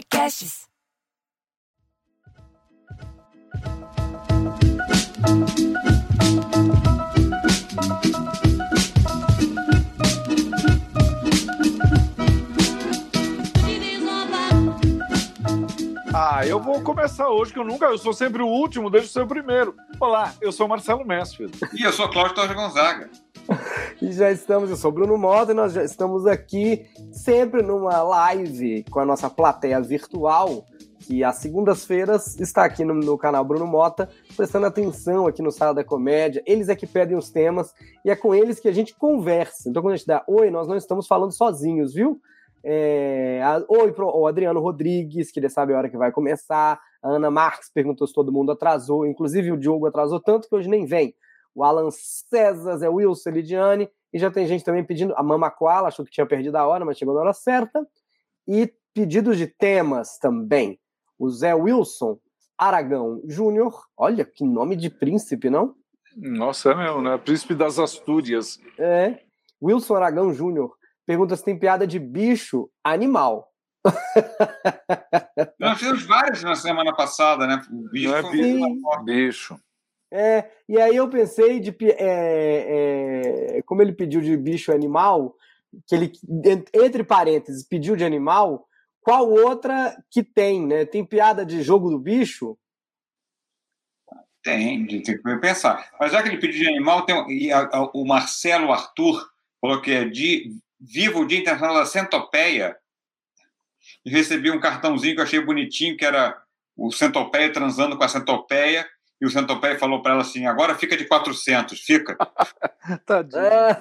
Podcasts. Ah, eu vou começar hoje, que eu nunca, eu sou sempre o último, deixa eu ser o primeiro. Olá, eu sou Marcelo Mansfield. E eu sou Cláudio Torres Gonzaga. E já estamos, eu sou Bruno Mota e nós já estamos aqui sempre numa live com a nossa plateia virtual, que às segundas-feiras está aqui no, no, canal Bruno Mota, prestando atenção aqui no Sala da Comédia. Eles é que pedem os temas e é com eles que a gente conversa. Então, quando a gente dá oi, nós não estamos falando sozinhos, viu? É, a, oi pro o Adriano Rodrigues, que ele sabe a hora que vai começar. A Ana Marques perguntou se todo mundo atrasou. Inclusive o Diogo atrasou tanto que hoje nem vem. O Alan César, Zé Wilson, Lidiane. E já tem gente também pedindo. A Mama Koala achou que tinha perdido a hora, mas chegou na hora certa. E pedidos de temas também. O Zé Wilson Aragão Júnior. Olha que nome de príncipe, não? Nossa, é mesmo, né? Príncipe das Astúrias. É. Wilson Aragão Júnior pergunta se tem piada de bicho animal. Nós fizemos várias na semana passada, né? O bicho. É bicho. bicho. É, e aí eu pensei de é, é, como ele pediu de bicho animal, que ele entre parênteses pediu de animal, qual outra que tem, né? Tem piada de jogo do bicho? Tem, tem que pensar. Mas já que ele pediu de animal, tem e a, a, o Marcelo Arthur falou que é de viva o Dia Internacional da Centopeia e recebi um cartãozinho que eu achei bonitinho, que era o Centopeia transando com a Centopeia, e o Centopeia falou para ela assim, agora fica de 400, fica. Tadinho.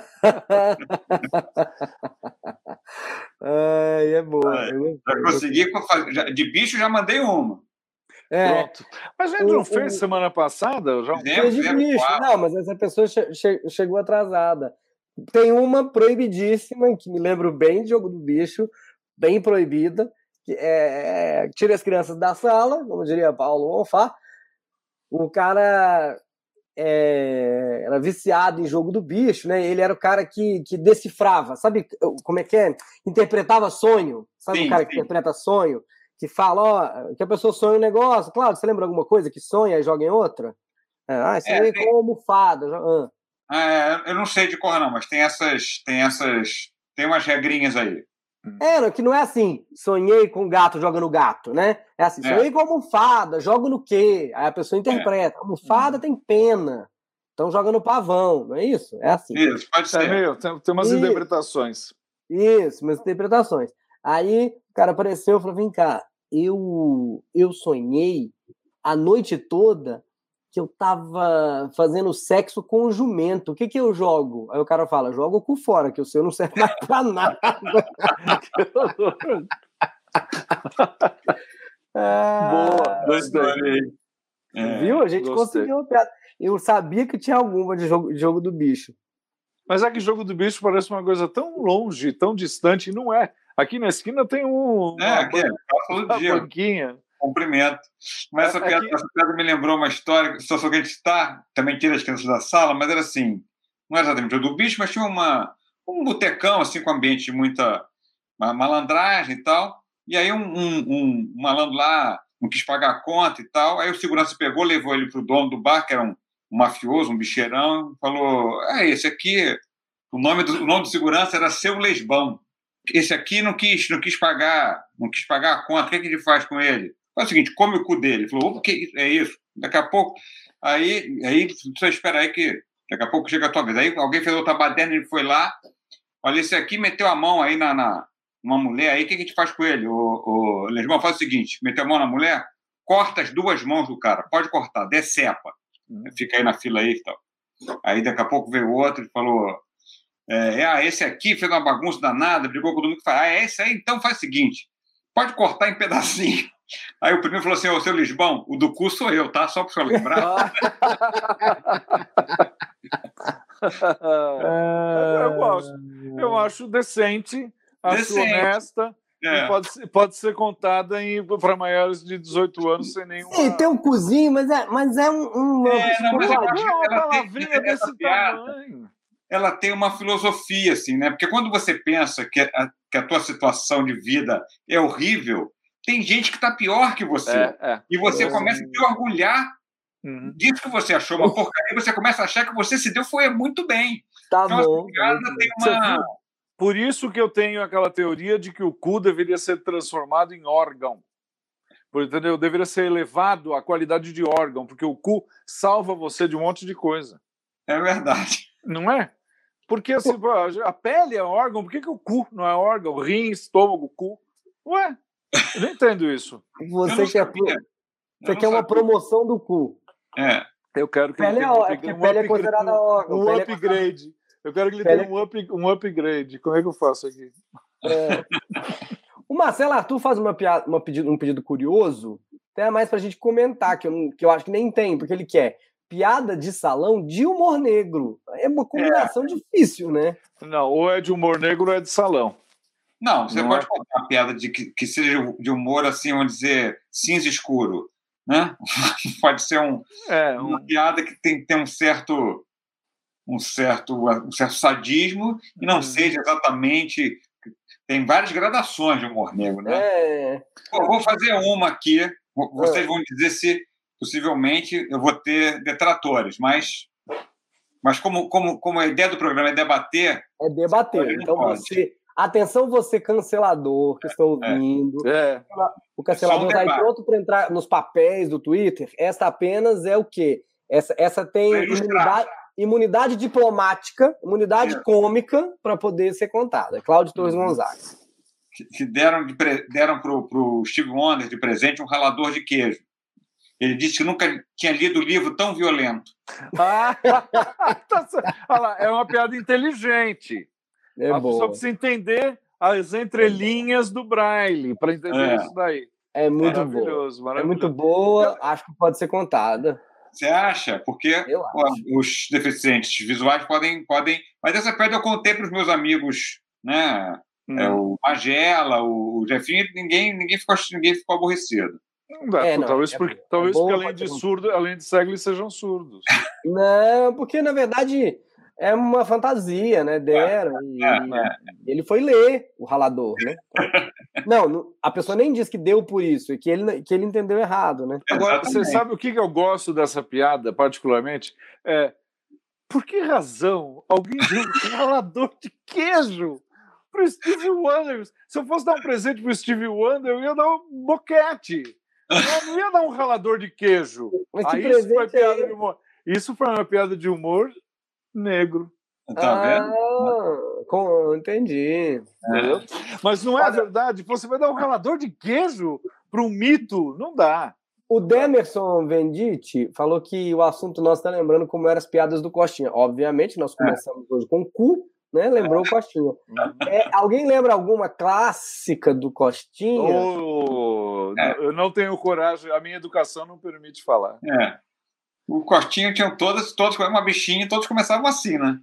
Ai, é boa. É, já consegui, de bicho já mandei uma. É. Pronto. Mas a gente não fez semana passada? Já... Fez de bicho. Não, mas essa pessoa che che chegou atrasada. Tem uma proibidíssima, que me lembro bem de Jogo do Bicho, bem proibida, que é, é tira as crianças da sala, como diria Paulo Onfá. O cara é, era viciado em Jogo do Bicho, né? Ele era o cara que, que decifrava, sabe como é que é? Interpretava sonho, sabe sim, o cara que sim. interpreta sonho? Que fala, ó, que a pessoa sonha um negócio. Claro, você lembra alguma coisa que sonha e joga em outra? É, ah, isso é, aí é com almofada. Ah. É, eu não sei de cor, não, mas tem essas. Tem essas. Tem umas regrinhas aí. É, que não é assim, sonhei com gato jogando gato, né? É assim, sonhei é. com almofada, jogo no quê? Aí a pessoa interpreta, é. almofada uhum. tem pena, então joga no pavão, não é isso? É assim. Isso, pode é ser. É meio, tem, tem umas interpretações. Isso, umas interpretações. Aí o cara apareceu e falou: vem cá, eu, eu sonhei a noite toda que eu tava fazendo sexo com o jumento. O que que eu jogo? Aí o cara fala, joga o cu fora, que o seu não serve mais pra nada. Boa, gostei. É, Viu? A gente gostei. conseguiu piada. Eu sabia que tinha alguma de jogo, de jogo do bicho. Mas é que jogo do bicho parece uma coisa tão longe, tão distante, e não é. Aqui na esquina tem um, é, uma, aqui, é, uma banquinha cumprimento. Mas essa, piada, essa piada me lembrou uma história, situação que a gente está, também tira as crianças da sala, mas era assim, não era exatamente o do bicho, mas tinha uma, um botecão, assim, com ambiente de muita malandragem e tal, e aí um, um, um, malandro lá não quis pagar a conta e tal, aí o segurança pegou, levou ele para o dono do bar, que era um, um mafioso, um bicheirão, falou, é, esse aqui, o nome do, o nome do segurança era Seu Lesbão, esse aqui não quis, não quis pagar, não quis pagar a conta, o que, é que ele faz com ele? Faz o seguinte, come o cu dele. Ele falou, o que é isso? Daqui a pouco, aí, aí você espera aí que daqui a pouco chega a tua vez. Aí alguém fez outra baderna, ele foi lá, olha, esse aqui meteu a mão aí na, na uma mulher, aí o que a gente faz com ele? O, o Lesmão faz o seguinte, meteu a mão na mulher, corta as duas mãos do cara, pode cortar, decepa. Hum. Fica aí na fila aí e tal. Aí daqui a pouco veio outro e falou, é, ah, esse aqui fez uma bagunça danada, brigou com todo mundo. Ah, é esse aí? Então faz o seguinte, pode cortar em pedacinho. Aí o primeiro falou assim: Ô, seu Lisbão, o do cu sou eu, tá? Só para o senhor lembrar. é, eu gosto. Eu acho decente, acho decente. honesta. É. Pode, ser, pode ser contada para maiores de 18 anos sem nenhum. Sim, tem um cozinho, mas é, mas é um. um é, não, mas eu acho que ela tem, desse tamanho. Ela tem uma filosofia, assim, né? Porque quando você pensa que a, que a tua situação de vida é horrível, tem gente que está pior que você. É, é. E você é. começa a se orgulhar uhum. disso que você achou uma porcaria, você começa a achar que você se deu foi muito bem. Tá então, bom. Tem uma... Por isso que eu tenho aquela teoria de que o cu deveria ser transformado em órgão. Entendeu? Deveria ser elevado a qualidade de órgão, porque o cu salva você de um monte de coisa. É verdade. Não é? Porque assim, a pele é órgão, por que, que o cu não é órgão? Rim, estômago, cu. Ué, eu não entendo isso. Você quer, você quer uma promoção do cu. É. Eu quero que pele ele tenha, é, que um, pele é considerada órgão. Um upgrade. Eu quero que ele pele... tenha um, up, um upgrade. Como é que eu faço aqui? É. O Marcelo Arthur faz uma piada, uma pedido, um pedido curioso, até mais para a gente comentar, que eu, que eu acho que nem tem, porque ele quer piada de salão de humor negro. É uma combinação é. difícil, né? Não, ou é de humor negro ou é de salão. Não, você Não pode é? contar uma piada de que, que seja de humor, assim, vamos dizer, cinza escuro, né? pode ser um, é, um... uma piada que tem, tem um certo um certo um certo sadismo e não uhum. seja exatamente tem várias gradações de humor negro, né? É... vou fazer uma aqui. Vocês é. vão dizer se possivelmente eu vou ter detratores, mas mas como, como, como a ideia do programa é debater. É debater. Então pode. você. Atenção, você cancelador que está é, ouvindo. É. O cancelador está aí pronto para entrar nos papéis do Twitter. Essa apenas é o quê? Essa, essa tem imunidade, imunidade diplomática, imunidade é. cômica para poder ser contada. É Cláudio Torres uhum. Gonzaga. Que deram, de, deram para o Steve Wonder de presente um ralador de queijo. Ele disse que nunca tinha lido um livro tão violento. Ah, Olha lá, é uma piada inteligente. É a boa. pessoa precisa entender as entrelinhas do Braille para entender é. isso daí. É muito maravilhoso, boa. Maravilhoso. É muito boa, acho que pode ser contada. Você acha? Porque os deficientes visuais podem, podem. Mas essa pedra eu contei para os meus amigos, né? Hum. É, o Magela, o Jefinho, ninguém, ninguém, ficou, ninguém ficou aborrecido. Não é, não, talvez, é, porque, é talvez porque além de surdo, além de cego, eles sejam surdos. Não, porque na verdade é uma fantasia, né? Deram. É, e, é, é. ele foi ler o ralador, né? Não, a pessoa nem diz que deu por isso, e que ele, que ele entendeu errado, né? Agora, você sabe o que eu gosto dessa piada, particularmente? É, por que razão alguém deu um ralador de queijo pro Steve Wonder? Se eu fosse dar um presente pro Steve Wonder, eu ia dar um boquete. Eu não ia dar um ralador de queijo. Mas que Aí, isso foi piada é... de humor. Isso foi uma piada de humor negro. Tá vendo? Ah, com... entendi. É. Mas não é verdade. Você vai dar um ralador de queijo para um mito? Não dá. O Demerson Venditti falou que o assunto nós está lembrando como eram as piadas do Costinha. Obviamente, nós é. começamos é. hoje com o cu, né? Lembrou o Costinha. Uhum. É, alguém lembra alguma clássica do Costinha? Oh, é. Eu não tenho coragem, a minha educação não permite falar. É. O Costinha tinha todas, todos uma bichinha, todos começavam assim, né?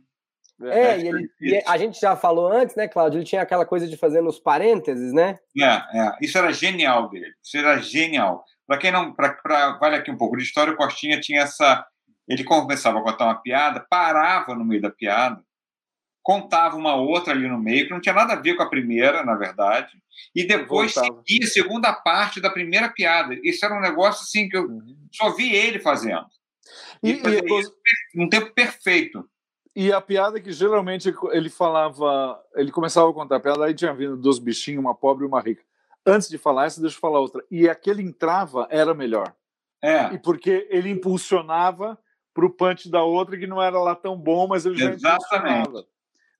É, é e, ele, e, a gente já falou antes, né, Cláudio? Ele tinha aquela coisa de fazer nos parênteses, né? É, é. Isso era genial dele. Isso era genial. Para quem não. Pra, pra, vale aqui um pouco de história, o Costinha tinha essa. Ele começava a contar uma piada, parava no meio da piada, contava uma outra ali no meio, que não tinha nada a ver com a primeira, na verdade, e depois seguia a segunda parte da primeira piada. Isso era um negócio assim que eu uhum. só vi ele fazendo. E, e, e isso num tempo perfeito. E a piada que geralmente ele falava, ele começava a contar a piada, aí tinha vindo dois bichinhos, uma pobre e uma rica. Antes de falar essa, deixa eu falar outra. E aquele entrava era melhor. É. E porque ele impulsionava para o punch da outra que não era lá tão bom, mas ele já Exatamente. impulsionava.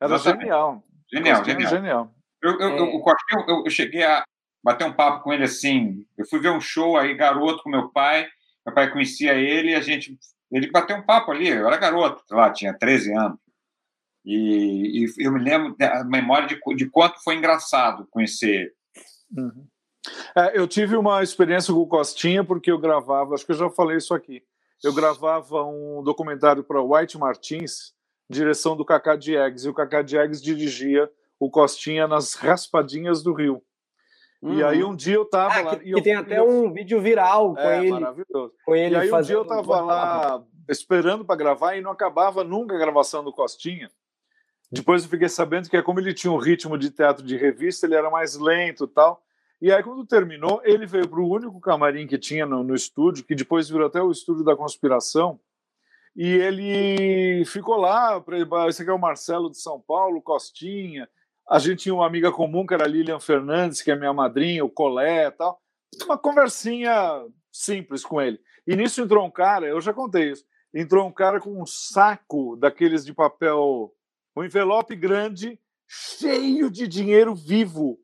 Era Exatamente. genial. Genial, genial. genial. Eu, eu, é. eu, o Costinho, eu, eu cheguei a bater um papo com ele assim. Eu fui ver um show aí, garoto, com meu pai. Meu pai conhecia ele e a gente ele bateu um papo ali, eu era garoto, lá, tinha 13 anos. E, e eu me lembro da memória de, de quanto foi engraçado conhecer Uhum. É, eu tive uma experiência com o Costinha, porque eu gravava, acho que eu já falei isso aqui. Eu gravava um documentário para White Martins, direção do Cacá Diegues, e o Cacá Diegues dirigia o Costinha nas raspadinhas do Rio. Uhum. E aí uhum. um dia eu tava ah, lá. Que, e tem até eu... um vídeo viral com é, ele. Maravilhoso. Com ele e aí um dia eu tava lá esperando para gravar e não acabava nunca a gravação do Costinha. Depois eu fiquei sabendo que é como ele tinha um ritmo de teatro de revista, ele era mais lento tal. E aí, quando terminou, ele veio para o único camarim que tinha no, no, estúdio, que depois virou até o estúdio da conspiração, e ele ficou lá. Esse aqui é o Marcelo de São Paulo, Costinha. A gente tinha uma amiga comum, que era a Lilian Fernandes, que é minha madrinha, o Colé e tal. Uma conversinha simples com ele. E nisso entrou um cara, eu já contei isso, entrou um cara com um saco daqueles de papel, um envelope grande, cheio de dinheiro vivo.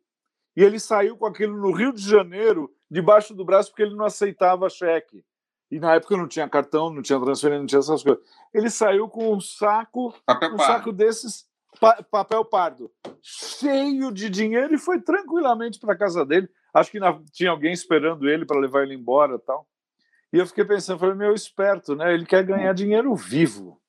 E ele saiu com aquilo no Rio de Janeiro, debaixo do braço, porque ele não aceitava cheque. E na época não tinha cartão, não tinha transferência, não tinha essas coisas. Ele saiu com um saco, papel um pardo. saco desses, pa, papel pardo, cheio de dinheiro e foi tranquilamente para casa dele. Acho que na, tinha alguém esperando ele para levar ele embora, tal. E eu fiquei pensando, falei, meu esperto, né? Ele quer ganhar dinheiro vivo.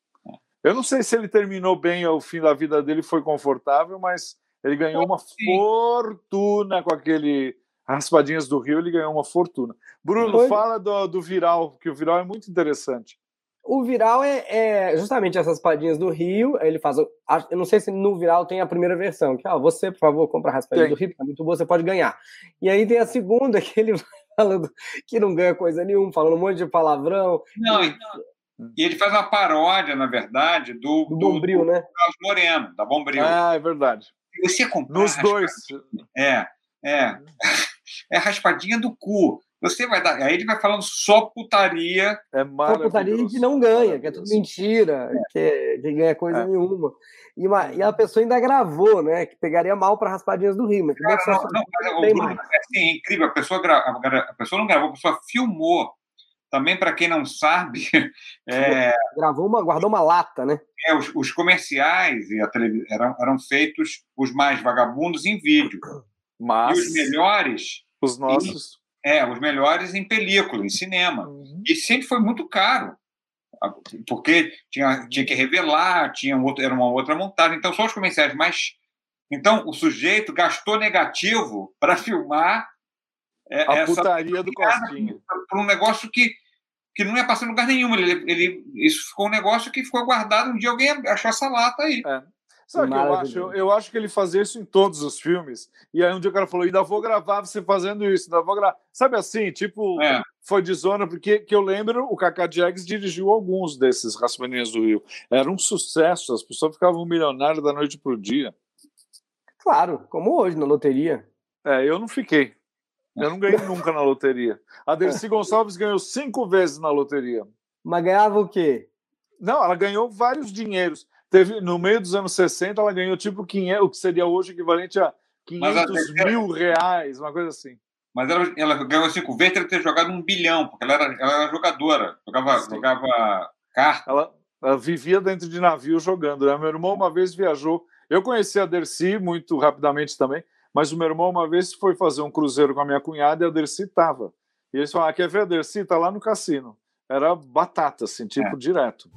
Eu não sei se ele terminou bem o fim da vida dele, foi confortável, mas ele ganhou uma fortuna com aquele Raspadinhas do Rio, ele ganhou uma fortuna. Bruno, foi. fala do, do Viral, que o Viral é muito interessante. O Viral é, é, justamente essas raspadinhas do Rio. Ele faz. Eu não sei se no Viral tem a primeira versão, que, ó, você, por favor, compra a raspadinha do Rio, é muito boa, você pode ganhar. E aí tem a segunda, que ele falando que não ganha coisa nenhuma, falando um monte de palavrão. Não, e, e ele faz uma paródia, na verdade, do, do, do Bombril, do, né? Carlos Moreno, da Bombril. Ah, é verdade. Você comprar Nos dois. É, é. É raspadinha do cu. Você vai dar. Aí ele vai falando só putaria. É só putaria que não ganha, que é tudo mentira, é. que, que ganha coisa é. nenhuma. E, uma, e a pessoa ainda gravou, né? Que pegaria mal para raspadinhas do Cara, não, não, não, o Bruno, é, assim, é incrível. A pessoa, gra... a pessoa não gravou, a pessoa filmou. Também, para quem não sabe. É... Gravou uma, guardou uma lata, né? É, os, os comerciais e a televisão eram, eram feitos os mais vagabundos em vídeo. Mas... E os melhores. Os nossos. Em, é, os melhores em película, em cinema. Uhum. E sempre foi muito caro porque tinha, tinha que revelar, tinha um outro, era uma outra montagem. Então, só os comerciais mais. Então, o sujeito gastou negativo para filmar é, a essa putaria do Costinha. Por um negócio que, que não ia passar em lugar nenhum. Ele, ele, isso ficou um negócio que ficou guardado. Um dia alguém achou essa lata aí. É. Sabe o que eu acho? Eu, eu, acho que ele fazia isso em todos os filmes. E aí um dia o cara falou: ainda vou gravar você fazendo isso, ainda vou gravar. Sabe assim, tipo, é. foi de zona, porque que eu lembro, o Kaká Jags dirigiu alguns desses Raspaninhas do Rio. Era um sucesso, as pessoas ficavam milionárias da noite pro dia. Claro, como hoje na loteria. É, eu não fiquei. Eu não ganhei nunca na loteria. A Dercy Gonçalves ganhou cinco vezes na loteria. Mas ganhava o quê? Não, ela ganhou vários dinheiros. Teve, no meio dos anos 60, ela ganhou tipo 500, o que seria hoje equivalente a 500 mil reais, uma coisa assim. Mas ela, ela ganhou cinco vezes, ela ter jogado um bilhão, porque ela era, ela era jogadora, jogava, jogava carta. Ela, ela, vivia dentro de navio jogando. Né? Meu irmão uma vez viajou. Eu conheci a Dercy muito rapidamente também, mas o meu irmão uma vez foi fazer um cruzeiro com a minha cunhada e a Dercy estava. E eles falaram: ah, quer ver a Dercy? Está lá no cassino. Era batata, assim, tipo, é. direto.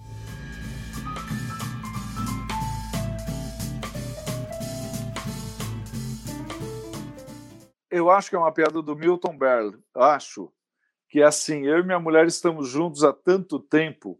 Eu acho que é uma piada do Milton Berle. Acho que é assim, eu e minha mulher estamos juntos há tanto tempo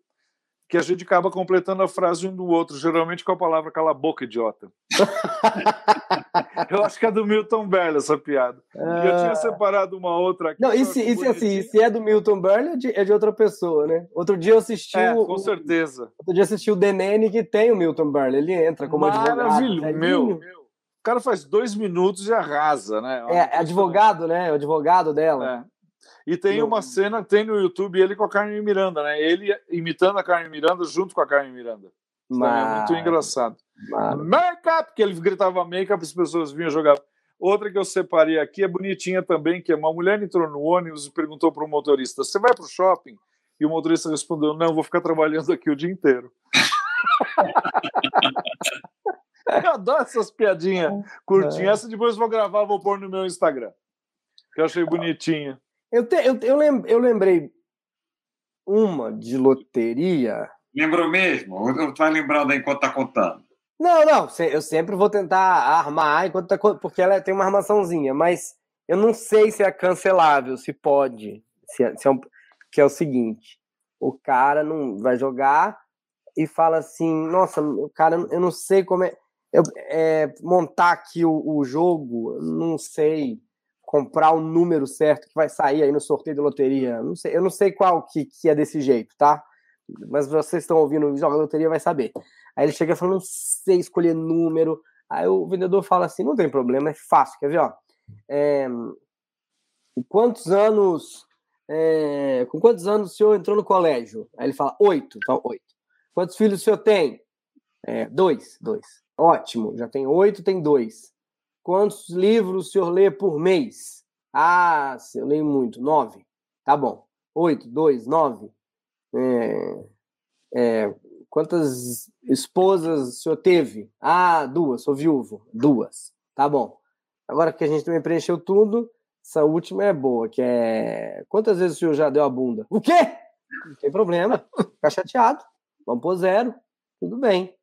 que a gente acaba completando a frase um do outro, geralmente com a palavra cala a boca, idiota. eu acho que é do Milton Berle essa piada. E eu tinha ah. separado uma outra aqui. Não, e se, e se, assim, se é do Milton Berle, é de, é de outra pessoa, né? Outro dia eu assisti. É, o, com certeza. Outro dia assisti o Denene que tem o Milton Berle. Ele entra como advogado. Maravilhoso, meu. meu cara faz dois minutos e arrasa, né? É, é advogado, né? O advogado dela. É. E tem uma cena, tem no YouTube ele com a Carmen Miranda, né? Ele imitando a Carmen Miranda junto com a Carmen Miranda. É muito engraçado. Make-up, que ele gritava make-up, as pessoas vinham jogar. Outra que eu separei aqui é bonitinha também, que é uma mulher entrou no ônibus e perguntou para o motorista: Você vai para o shopping? E o motorista respondeu: Não, vou ficar trabalhando aqui o dia inteiro. Eu adoro essas piadinhas é. curtinhas. É. Essa depois vou gravar, vou pôr no meu Instagram. Que eu achei bonitinha. Eu, te, eu, eu, lem, eu lembrei uma de loteria. Lembrou mesmo? Ou tu vai lembrando aí enquanto tá contando? Não, não. Eu sempre vou tentar armar enquanto tá, porque ela tem uma armaçãozinha, mas eu não sei se é cancelável, se pode. Se é, se é um, que é o seguinte: o cara não vai jogar e fala assim, nossa, o cara, eu não sei como é eu, é, montar aqui o, o, jogo, não sei. comprar o número certo que vai sair aí no sorteio da loteria. Não sei, eu não sei qual que, que é desse jeito, tá? Mas vocês estão ouvindo joga loteria vai saber. Aí ele chega falando, não sei escolher número. Aí o vendedor fala assim, não tem problema, é fácil, quer ver, ó? É, quantos anos é, com quantos anos o senhor entrou no colégio? Aí ele fala, oito. Então, oito. Quantos filhos o senhor tem? É, dois, dois. Ótimo, já tem oito, tem dois. Quantos livros o senhor lê por mês? Ah, eu leio muito. Nove. Tá bom. Oito, dois, nove. É, é, quantas esposas o senhor teve? Ah, duas, sou viúvo. Duas. Tá bom. Agora que a gente também preencheu tudo, essa última é boa, que é. Quantas vezes o senhor já deu a bunda? O quê? Não tem problema. Fica chateado. Vamos pôr zero. Tudo bem.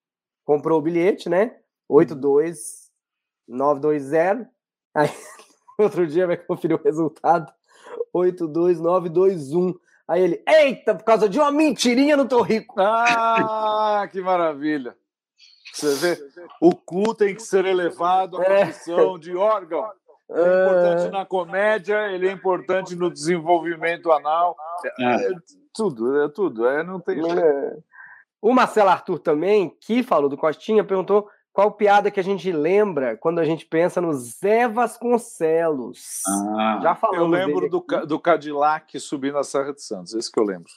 Comprou o bilhete, né? 82920. Aí, outro dia vai conferir o resultado. 82921. Aí ele, eita, por causa de uma mentirinha não tô rico. Ah, que maravilha. Você vê, o cu tem que ser elevado à é. condição é. de órgão. Ele é importante na comédia, ele é importante no desenvolvimento anal. É, é tudo, é tudo. É, não tem é. O Marcelo Arthur também, que falou do Costinha, perguntou qual piada que a gente lembra quando a gente pensa no Zé Vasconcelos. Ah, Já falamos. Eu lembro do, do Cadillac subindo a Serra de Santos, esse que eu lembro.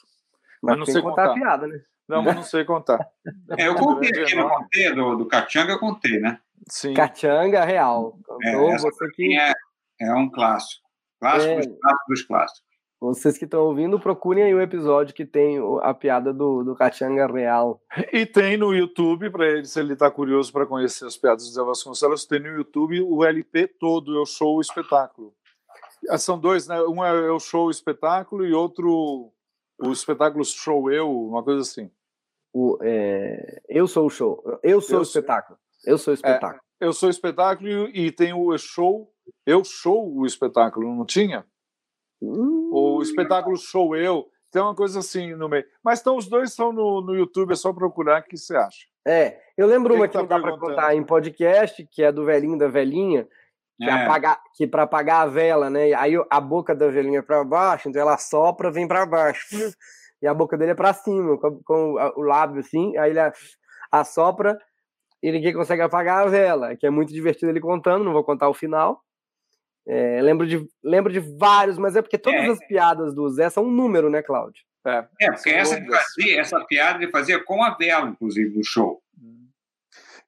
Mas, mas não sei contar. contar. a piada, né? Não, mas não sei contar. É, eu contei aqui, não contei, do, do Catianga eu contei, né? Sim. Catianga Real. É, você que... é, é um clássico. Clássico é... dos clássicos dos clássicos. Vocês que estão ouvindo, procurem aí o episódio que tem a piada do, do Catianga Real. E tem no YouTube, para ele, se ele está curioso para conhecer as piadas do Zé Vasconcelos, tem no YouTube o LP todo, é o show o espetáculo. Ah, são dois, né? Um é o show o espetáculo e outro o espetáculo show eu, uma coisa assim. O, é... Eu sou o show. Eu sou eu o espetáculo. Eu sou o espetáculo. É, eu sou o espetáculo e, e tem o show. Eu sou o espetáculo, não tinha? Hum. O espetáculo show eu. Tem uma coisa assim no meio. Mas então os dois estão no, no YouTube, é só procurar o que você acha. É, eu lembro que uma que, que tá não dá para contar em podcast, que é do velhinho da velhinha, que é, apagar, que para apagar a vela, né? Aí a boca da velhinha é para baixo, então ela sopra, vem para baixo. E a boca dele é para cima, com, com, o lábio assim, aí ele assopra e ninguém consegue apagar a vela, que é muito divertido ele contando, não vou contar o final. É, lembro, de, lembro de vários, mas é porque todas é. as piadas do Zé são um número, né, Cláudio? É, é porque essa, fazia, essa piada ele fazia com a vela, inclusive, no show.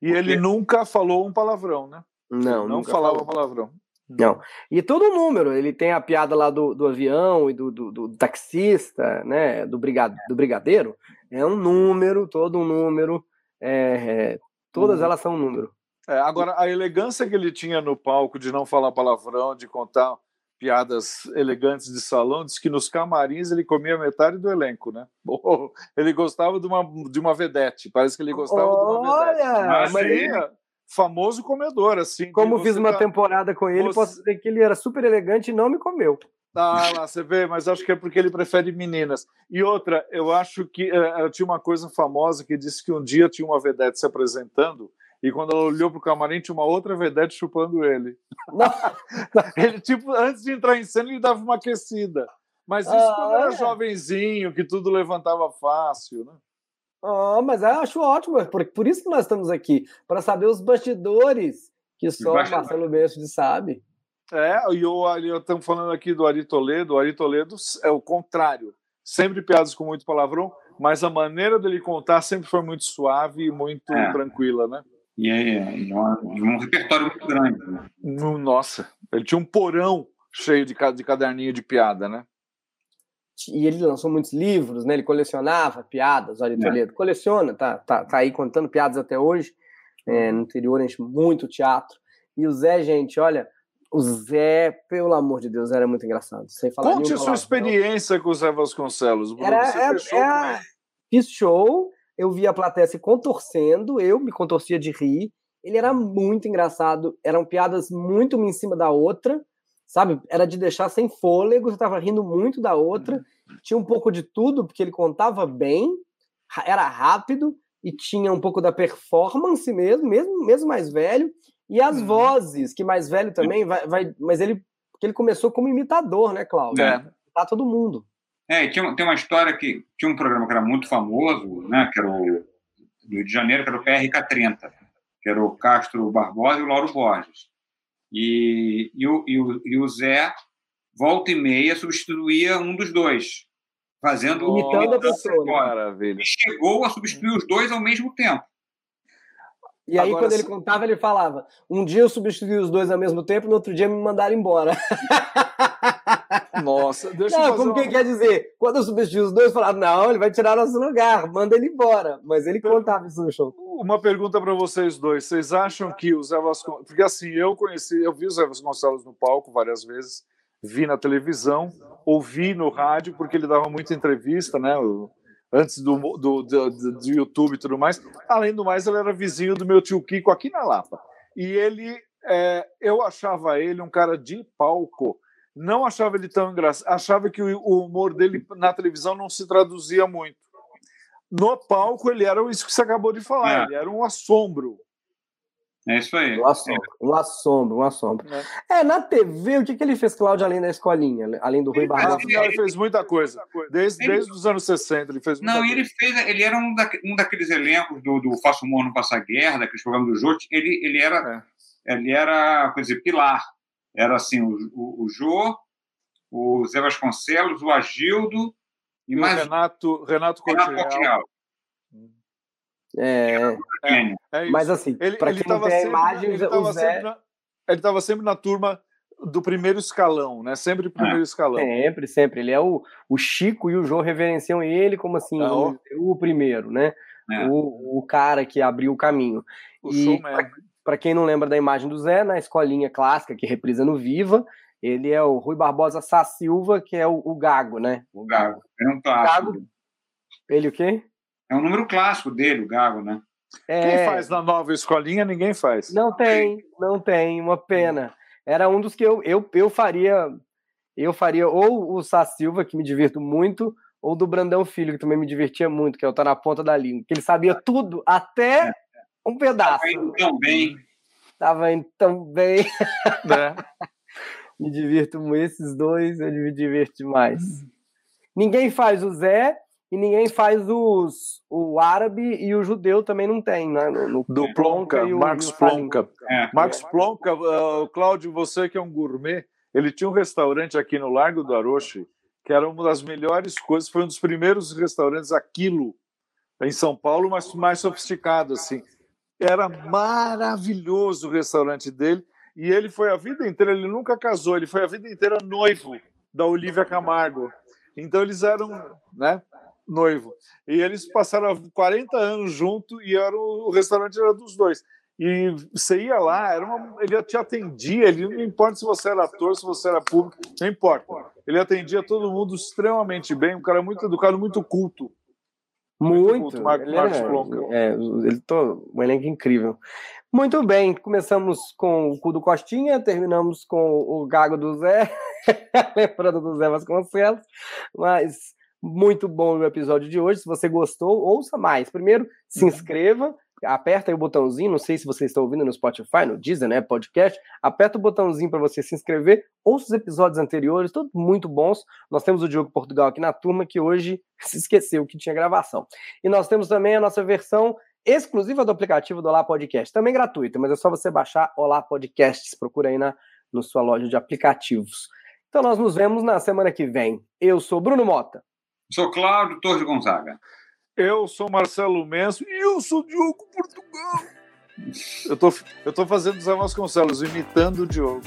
E porque... ele nunca falou um palavrão, né? Não, não falava falou. palavrão. Não. E todo o número, ele tem a piada lá do, do avião e do, do, do taxista, né? Do, brigade, do brigadeiro. É um número, todo um número. É, é, Todas uhum. elas são um número. É, agora, a elegância que ele tinha no palco de não falar palavrão, de contar piadas elegantes de salão, diz que nos camarins ele comia metade do elenco, né? ele gostava de uma, de uma vedete, parece que ele gostava Olha, de uma vedete. Mas, é famoso comedor, assim. Como fiz uma tá... temporada com ele, você... posso dizer que ele era super elegante e não me comeu. Ah, lá, você vê, mas acho que é porque ele prefere meninas. E outra, eu acho que uh, tinha uma coisa famosa que disse que um dia tinha uma vedete se apresentando e quando ela olhou para o camarim tinha uma outra vedete chupando ele. ele, tipo, antes de entrar em cena, ele dava uma aquecida. Mas isso ah, quando era é? jovenzinho, que tudo levantava fácil, né? Ah, mas eu acho ótimo, por, por isso que nós estamos aqui, para saber os bastidores que só o Marcelo Mestre sabe. É, e eu estamos falando aqui do Ari Toledo. O Ari Toledo é o contrário. Sempre piadas com muito palavrão, mas a maneira dele contar sempre foi muito suave e muito é. tranquila, né? E é, é um, repertório muito grande. Né? Nossa, ele tinha um porão cheio de, de caderninho de piada, né? E ele lançou muitos livros, né? Ele colecionava piadas, Ari é. Toledo. Coleciona, tá, tá, tá aí contando piadas até hoje. É, no interior enche muito teatro. E o Zé, gente, olha, o Zé, pelo amor de Deus, era muito engraçado. Sem falar Conte a sua experiência com o Zé Vasconcelos. Bruno. Era, Você é, fechou é, Fiz show, eu via a plateia se contorcendo, eu me contorcia de rir. Ele era muito engraçado, eram piadas muito uma em cima da outra, sabe? Era de deixar sem fôlego, você estava rindo muito da outra. Uhum. Tinha um pouco de tudo, porque ele contava bem, era rápido e tinha um pouco da performance mesmo, mesmo, mesmo mais velho. E as uhum. vozes, que mais velho também vai, vai, mas ele Porque ele começou como imitador, né, Cláudio? É. Tá todo mundo. É, tinha, tem uma história que tinha um programa que era muito famoso, né, que era o do Rio de Janeiro, que era o PRK30, que era o Castro Barbosa e o Lauro Borges. E, e, o, e, o, e o Zé, volta e meia, substituía um dos dois, fazendo Imitando a pessoa, né? Maravilha. E chegou a substituir os dois ao mesmo tempo. E aí, Agora, quando ele contava, ele falava: um dia eu substituí os dois ao mesmo tempo, no outro dia me mandaram embora. Nossa, deixa eu Não, fazer como uma... que quer dizer? Quando eu substituí os dois, falaram: não, ele vai tirar nosso lugar, manda ele embora. Mas ele contava isso no show. Uma pergunta para vocês dois. Vocês acham que o Zé Vasconcelos. Porque assim, eu conheci, eu vi o Zé Vasconcelos no palco várias vezes, vi na televisão, ouvi no rádio, porque ele dava muita entrevista, né? Antes do, do, do, do- do YouTube e tudo mais. Além do mais, ele era vizinho do meu tio Kiko aqui na Lapa. E ele, é, eu achava ele um cara de palco. Não achava ele tão engraçado. Achava que o, humor dele na televisão não se traduzia muito. No palco, ele era isso que você acabou de falar. É. Ele era um assombro. É isso aí. Um assombro, um assombro, um assombro. É, na TV, o que, que ele fez, Cláudio, além da escolinha? Além do Rui Ele Barbosa? Afinal, ele fez muita coisa. Desde, Ele- desde os anos 60, ele fez muita Não, coisa. ele fez, ele era um, da, um daqueles elencos do, do Faça Humor no Passa Guerra, daqueles programas do Jote, ele, ele era, ele era, quer dizer, pilar. Era assim, o, o, o Jô, o Zé Vasconcelos, o Agildo e E o mais Renato, Renato Renato Cortiel. Portingal. É, Gênio. É isso. mas assim, ele quem não tem a sempre, imagem, ele o tava Zé sempre estava sempre na turma do primeiro escalão, né? Sempre primeiro escalão. sempre, sempre. Ele é o, o Chico e o João reverenciam ele como assim, Ah, vamos dizer, o primeiro, né? É. O, o cara que abriu o caminho. O E showman. Para quem não lembra da imagem do Zé, na escolinha clássica que reprisa no Viva, ele é o Rui Barbosa Sá Silva, que é o, o Gago, né? O Gago. Era um clássico. Gago. Ele o quê? É um número clássico dele, o Gago, né? É, Quem faz na nova escolinha, ninguém faz. Não tem, não tem, uma pena. Era um dos que eu, eu, eu faria, eu faria ou o Sá Silva, que me divirto muito, ou do Brandão Filho, que também me divertia muito, que é o Tá na Ponta da Língua, que ele sabia tudo, até um pedaço. Foi indo tão bem. Tava indo tão bem. Né? Me divirto muito, esses dois, eu me divirto demais. Ninguém faz o Zé e ninguém faz os, o árabe e o judeu também não tem, né? No, no Do Plonka, e o- Marcos o. Plonka. É. Marcos Plonka, uh, Cláudio, você que é um gourmet, ele tinha um restaurante aqui no Largo do Aroche, que era uma das melhores coisas, foi um dos primeiros restaurantes aquilo em São Paulo, mas mais sofisticado assim. Era maravilhoso o restaurante dele e ele foi a vida inteira, ele nunca casou, ele foi a vida inteira noivo da Olivia Camargo. Então eles eram, né, noivo. E eles passaram 40 anos junto e era o, o restaurante era dos dois. E você ia lá, era uma, ele te atendia, ele não importa se você era ator, se você era público, não importa. Ele atendia todo mundo extremamente bem, um cara muito educado, muito culto. Muito. culto, Marcos- ele Marcos é, é, ele tô, um elenco incrível. Muito bem, começamos com o cu do Costinha, terminamos com o gago do Zé, lembrando do Zé Vasconcelos, mas muito bom o episódio de hoje. Se você gostou, ouça mais. Primeiro, se inscreva, aperta aí o botãozinho, não sei se você está ouvindo no Spotify, no Deezer, né, podcast, aperta o botãozinho para você se inscrever, ouça os episódios anteriores, todos muito bons. Nós temos o Diogo Portugal aqui na turma, que hoje se esqueceu que tinha gravação. E nós temos também a nossa versão exclusiva do aplicativo do Olá Podcast, também gratuita, mas é só você baixar Olá Podcasts, procura aí na, na sua loja de aplicativos. Então nós nos vemos na semana que vem. Eu sou Bruno Mota. Sou Cláudio Torres Gonzaga. Eu sou Marcelo Menso e eu sou Diogo Portugal. Eu tô, eu tô fazendo Zé Vasconcelos, imitando o Diogo.